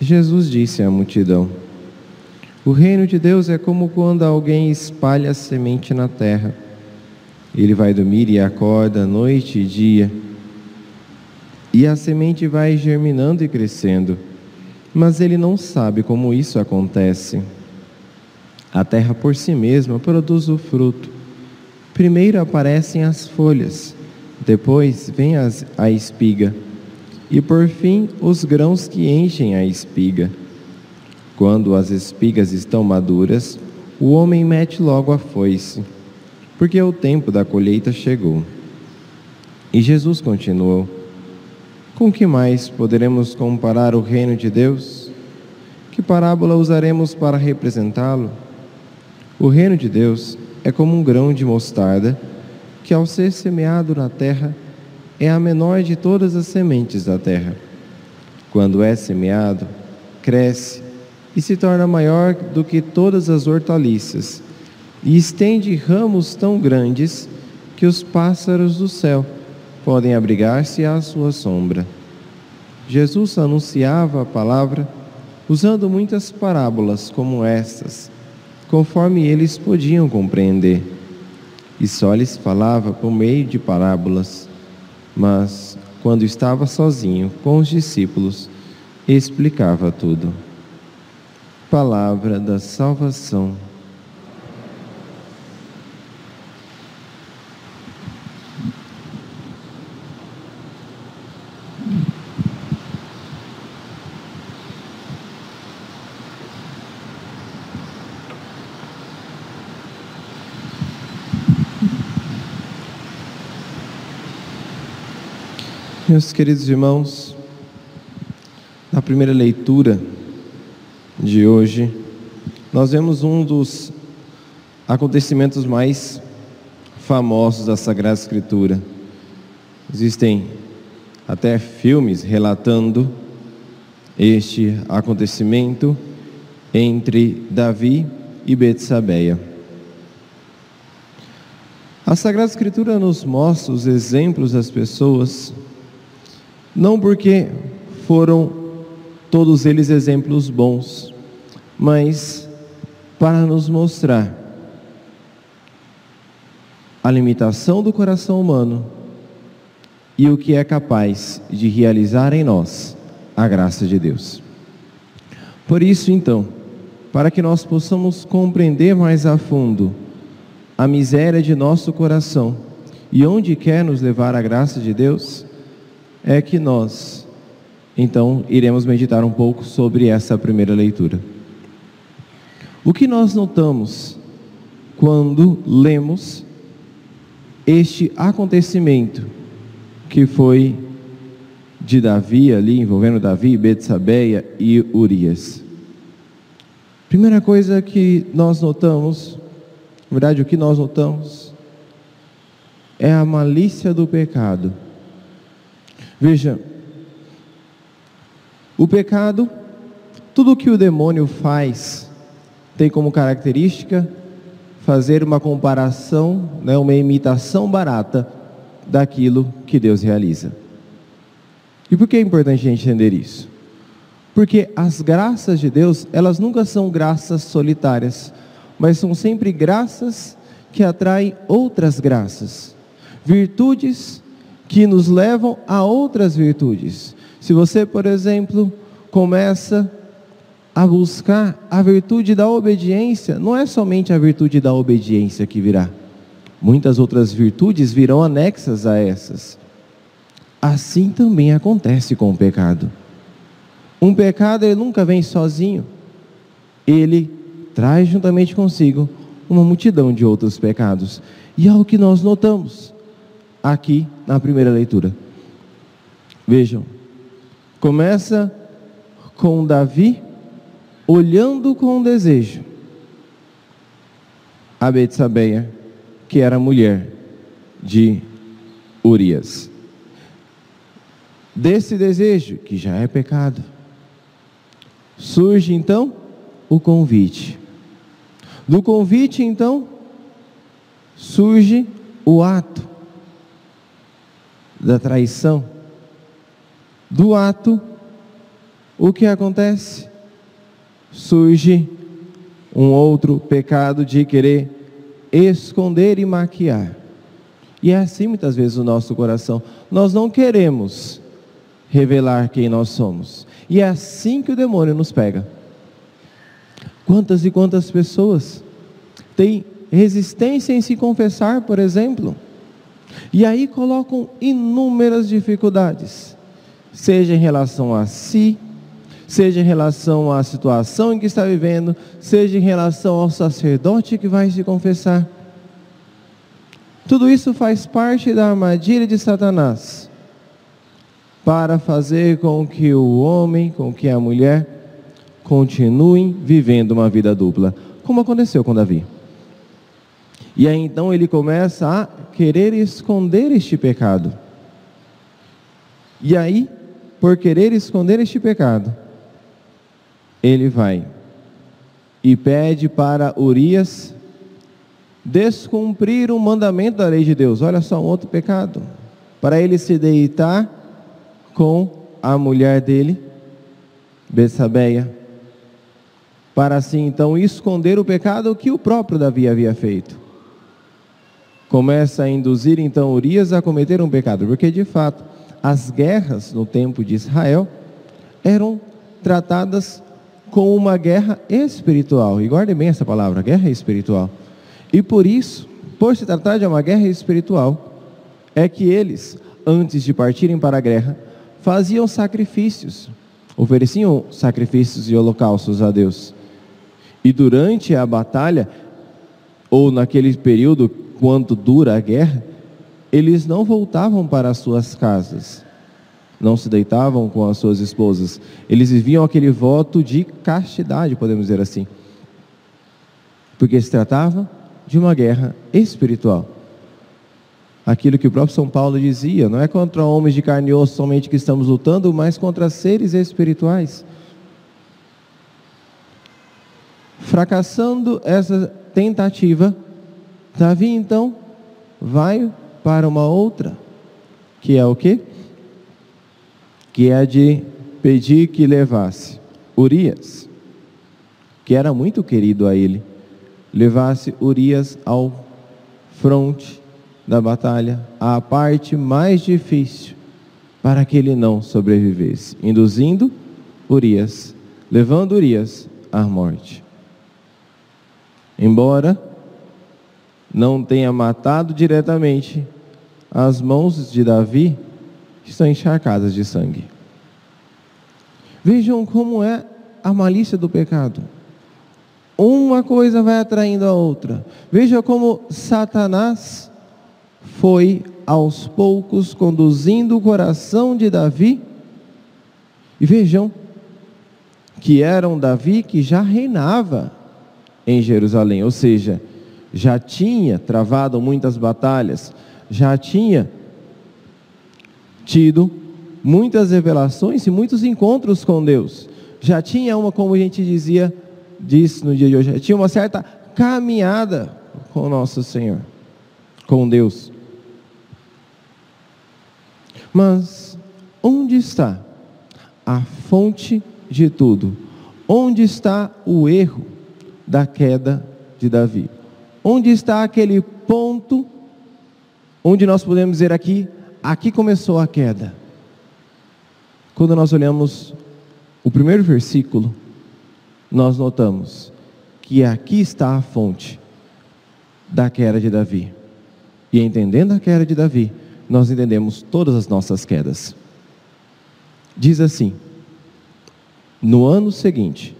Jesus disse à multidão: O reino de Deus é como quando alguém espalha semente na terra. Ele vai dormir e acorda noite e dia, e a semente vai germinando e crescendo mas ele não sabe como isso acontece. A terra por si mesma produz o fruto. Primeiro aparecem as folhas, depois vem as, a espiga, e por fim os grãos que enchem a espiga. Quando as espigas estão maduras, o homem mete logo a foice, porque o tempo da colheita chegou. E Jesus continuou: com que mais poderemos comparar o reino de Deus? Que parábola usaremos para representá-lo? O reino de Deus é como um grão de mostarda que, ao ser semeado na terra, é a menor de todas as sementes da terra. Quando é semeado, cresce e se torna maior do que todas as hortaliças, e estende ramos tão grandes que os pássaros do céu podem abrigar-se à sua sombra. Jesus anunciava a palavra usando muitas parábolas como estas, conforme eles podiam compreender. E só lhes falava por meio de parábolas, mas quando estava sozinho com os discípulos, explicava tudo. Palavra da salvação. Meus queridos irmãos, na primeira leitura de hoje, nós vemos um dos acontecimentos mais famosos da Sagrada Escritura. Existem até filmes relatando este acontecimento entre Davi e Betsabeia. A Sagrada Escritura nos mostra os exemplos das pessoas não porque foram todos eles exemplos bons, mas para nos mostrar a limitação do coração humano e o que é capaz de realizar em nós a graça de Deus. Por isso, então, para que nós possamos compreender mais a fundo a miséria de nosso coração e onde quer nos levar a graça de Deus, é que nós, então, iremos meditar um pouco sobre essa primeira leitura. O que nós notamos quando lemos este acontecimento que foi de Davi ali, envolvendo Davi, Betsabeia e Urias? Primeira coisa que nós notamos, na verdade, o que nós notamos é a malícia do pecado Veja, o pecado, tudo que o demônio faz, tem como característica fazer uma comparação, né, uma imitação barata daquilo que Deus realiza. E por que é importante a gente entender isso? Porque as graças de Deus, elas nunca são graças solitárias, mas são sempre graças que atraem outras graças, virtudes que nos levam a outras virtudes. Se você, por exemplo, começa a buscar a virtude da obediência, não é somente a virtude da obediência que virá. Muitas outras virtudes virão anexas a essas. Assim também acontece com o pecado. Um pecado ele nunca vem sozinho. Ele traz juntamente consigo uma multidão de outros pecados. E é o que nós notamos aqui na primeira leitura. Vejam, começa com Davi, olhando com desejo a Betsabeia, que era mulher de Urias. Desse desejo, que já é pecado, surge então o convite. Do convite, então, surge o ato da traição. Do ato, o que acontece? Surge um outro pecado de querer esconder e maquiar. E é assim muitas vezes o nosso coração. Nós não queremos revelar quem nós somos. E é assim que o demônio nos pega. Quantas e quantas pessoas têm resistência em se confessar, por exemplo, e aí colocam inúmeras dificuldades, seja em relação a si, seja em relação à situação em que está vivendo, seja em relação ao sacerdote que vai se confessar. Tudo isso faz parte da armadilha de Satanás para fazer com que o homem, com que a mulher continuem vivendo uma vida dupla, como aconteceu com Davi. E aí então ele começa a querer esconder este pecado. E aí, por querer esconder este pecado, ele vai e pede para Urias descumprir um mandamento da lei de Deus. Olha só um outro pecado. Para ele se deitar com a mulher dele, Bessabeia para assim então esconder o pecado que o próprio Davi havia feito. Começa a induzir então Urias a cometer um pecado, porque de fato as guerras no tempo de Israel eram tratadas como uma guerra espiritual. E guarde bem essa palavra, guerra espiritual. E por isso, por se tratar de uma guerra espiritual, é que eles, antes de partirem para a guerra, faziam sacrifícios, ofereciam sacrifícios e holocaustos a Deus. E durante a batalha, ou naquele período, quando dura a guerra, eles não voltavam para as suas casas, não se deitavam com as suas esposas, eles viviam aquele voto de castidade, podemos dizer assim, porque se tratava de uma guerra espiritual. Aquilo que o próprio São Paulo dizia, não é contra homens de carne e osso somente que estamos lutando, mas contra seres espirituais. Fracassando essa tentativa, Davi então vai para uma outra, que é o quê? Que é a de pedir que levasse Urias, que era muito querido a ele, levasse Urias ao fronte da batalha, à parte mais difícil, para que ele não sobrevivesse, induzindo Urias, levando Urias à morte embora não tenha matado diretamente, as mãos de Davi estão encharcadas de sangue. Vejam como é a malícia do pecado. Uma coisa vai atraindo a outra. Veja como Satanás foi aos poucos conduzindo o coração de Davi. E vejam que era um Davi que já reinava em Jerusalém, ou seja, já tinha travado muitas batalhas, já tinha tido muitas revelações e muitos encontros com Deus. Já tinha uma, como a gente dizia, disse no dia de hoje, já tinha uma certa caminhada com o nosso Senhor, com Deus. Mas onde está a fonte de tudo? Onde está o erro? da queda de Davi. Onde está aquele ponto onde nós podemos dizer aqui, aqui começou a queda? Quando nós olhamos o primeiro versículo, nós notamos que aqui está a fonte da queda de Davi. E entendendo a queda de Davi, nós entendemos todas as nossas quedas. Diz assim: No ano seguinte,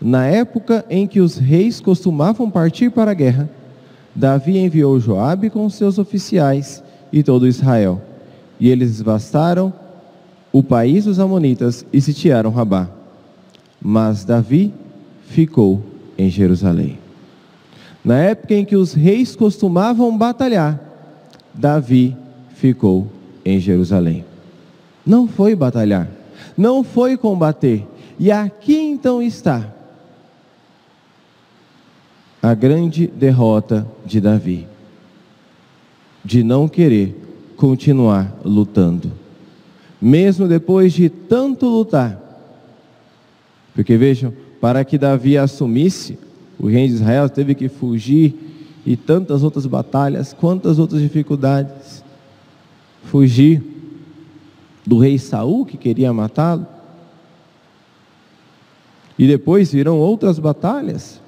na época em que os reis costumavam partir para a guerra, Davi enviou Joabe com seus oficiais e todo Israel, e eles vastaram o país dos amonitas e sitiaram Rabá. mas Davi ficou em Jerusalém. Na época em que os reis costumavam batalhar, Davi ficou em Jerusalém. Não foi batalhar, não foi combater. E aqui então está a grande derrota de Davi, de não querer continuar lutando, mesmo depois de tanto lutar. Porque vejam, para que Davi assumisse, o rei de Israel teve que fugir e tantas outras batalhas, quantas outras dificuldades. Fugir do rei Saul que queria matá-lo. E depois virão outras batalhas,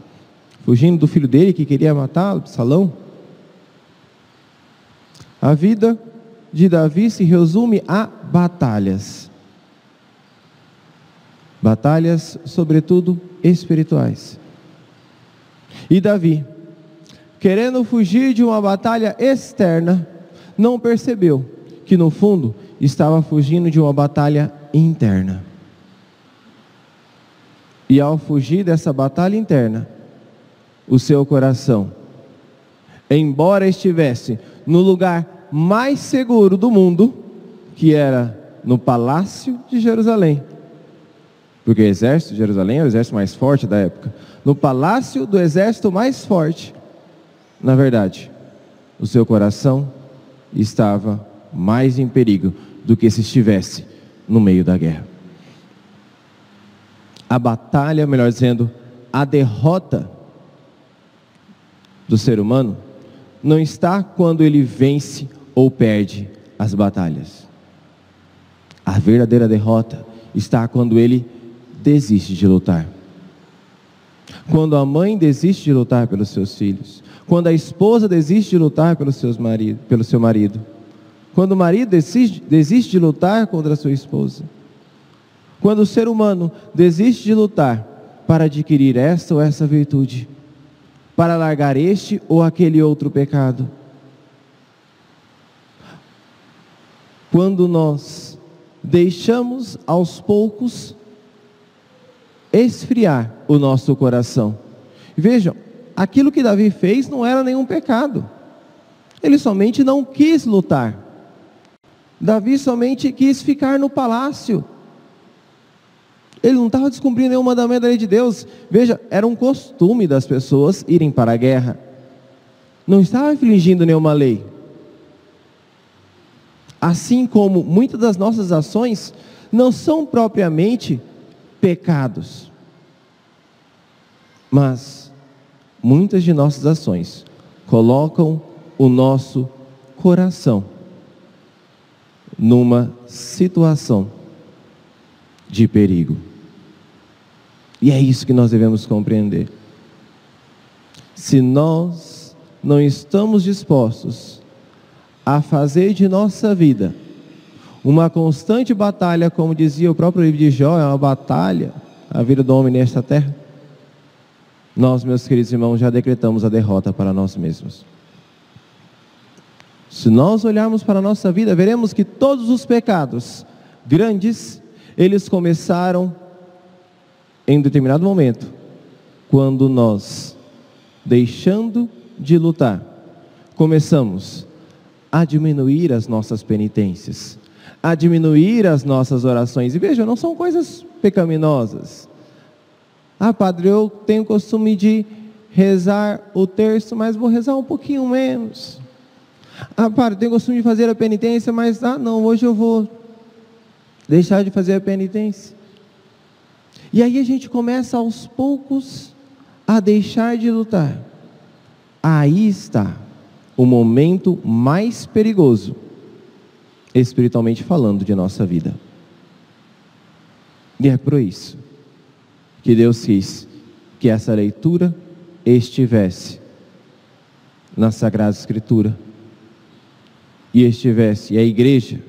fugindo do filho dele que queria matá-lo, Salão. A vida de Davi se resume a batalhas. Batalhas, sobretudo, espirituais. E Davi, querendo fugir de uma batalha externa, não percebeu que no fundo estava fugindo de uma batalha interna. E ao fugir dessa batalha interna, o seu coração, embora estivesse no lugar mais seguro do mundo, que era no palácio de Jerusalém, porque o exército de Jerusalém era o exército mais forte da época, no palácio do exército mais forte, na verdade, o seu coração estava mais em perigo do que se estivesse no meio da guerra. A batalha, melhor dizendo, a derrota do ser humano não está quando ele vence ou perde as batalhas. A verdadeira derrota está quando ele desiste de lutar. Quando a mãe desiste de lutar pelos seus filhos, quando a esposa desiste de lutar pelos seus marido, pelo seu marido, quando o marido desiste, desiste de lutar contra a sua esposa, quando o ser humano desiste de lutar para adquirir esta ou essa virtude, para largar este ou aquele outro pecado, quando nós deixamos aos poucos esfriar o nosso coração. Vejam, aquilo que Davi fez não era nenhum pecado. Ele somente não quis lutar. Davi somente quis ficar no palácio. Ele não estava descumprindo nenhum mandamento da lei de Deus. Veja, era um costume das pessoas irem para a guerra. Não estava infringindo nenhuma lei. Assim como muitas das nossas ações não são propriamente pecados. Mas muitas de nossas ações colocam o nosso coração numa situação de perigo. E é isso que nós devemos compreender. Se nós não estamos dispostos a fazer de nossa vida uma constante batalha, como dizia o próprio livro de Jó, é uma batalha, a vida do homem nesta terra nós, meus queridos irmãos, já decretamos a derrota para nós mesmos. Se nós olharmos para a nossa vida, veremos que todos os pecados grandes, eles começaram em determinado momento, quando nós, deixando de lutar, começamos a diminuir as nossas penitências, a diminuir as nossas orações. E vejam, não são coisas pecaminosas. Ah, padre, eu tenho o costume de rezar o terço, mas vou rezar um pouquinho menos. Ah, padre, eu tenho o costume de fazer a penitência, mas ah, não, hoje eu vou deixar de fazer a penitência. E aí a gente começa aos poucos a deixar de lutar. Aí está o momento mais perigoso, espiritualmente falando, de nossa vida. E é por isso que Deus quis que essa leitura estivesse na Sagrada Escritura e estivesse, e a igreja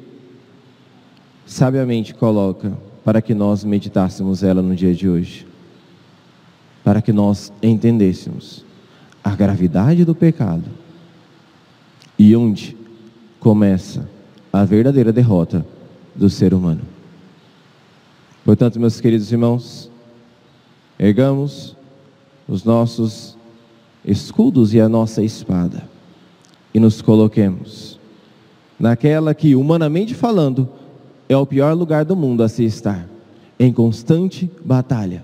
sabiamente coloca para que nós meditássemos ela no dia de hoje, para que nós entendêssemos a gravidade do pecado e onde começa a verdadeira derrota do ser humano. Portanto, meus queridos irmãos, Ergamos os nossos escudos e a nossa espada e nos coloquemos naquela que, humanamente falando, é o pior lugar do mundo a se estar, em constante batalha.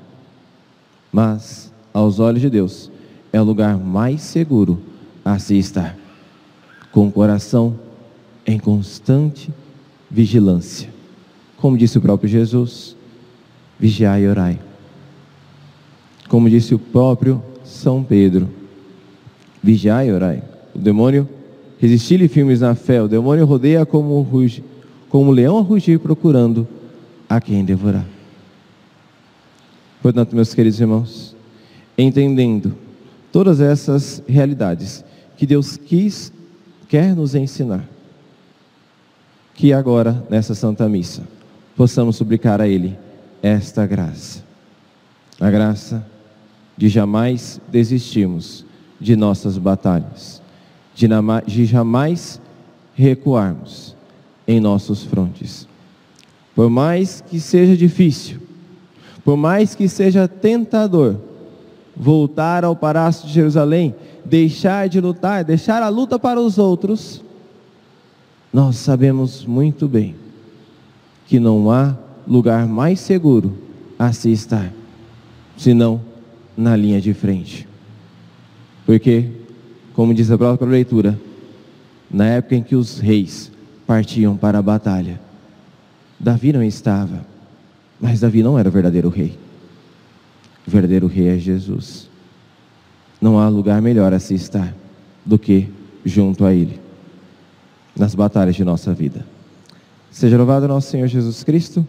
Mas, aos olhos de Deus, é o lugar mais seguro a se estar, com o coração em constante vigilância. Como disse o próprio Jesus, vigiai e orai. Como disse o próprio São Pedro, vigiai e orai. O demônio, resistir-lhe firmes na fé, o demônio rodeia como, ruge, como um leão a rugir procurando a quem devorar. Portanto, meus queridos irmãos, entendendo todas essas realidades que Deus quis, quer nos ensinar, que agora, nessa Santa Missa, possamos suplicar a Ele esta graça. A graça de jamais desistirmos de nossas batalhas, de jamais recuarmos em nossos frontes. Por mais que seja difícil, por mais que seja tentador, voltar ao Palácio de Jerusalém, deixar de lutar, deixar a luta para os outros, nós sabemos muito bem que não há lugar mais seguro a se estar, senão na linha de frente. Porque, como diz a própria leitura, na época em que os reis partiam para a batalha, Davi não estava, mas Davi não era o verdadeiro rei. O verdadeiro rei é Jesus. Não há lugar melhor a se estar do que junto a Ele nas batalhas de nossa vida. Seja louvado nosso Senhor Jesus Cristo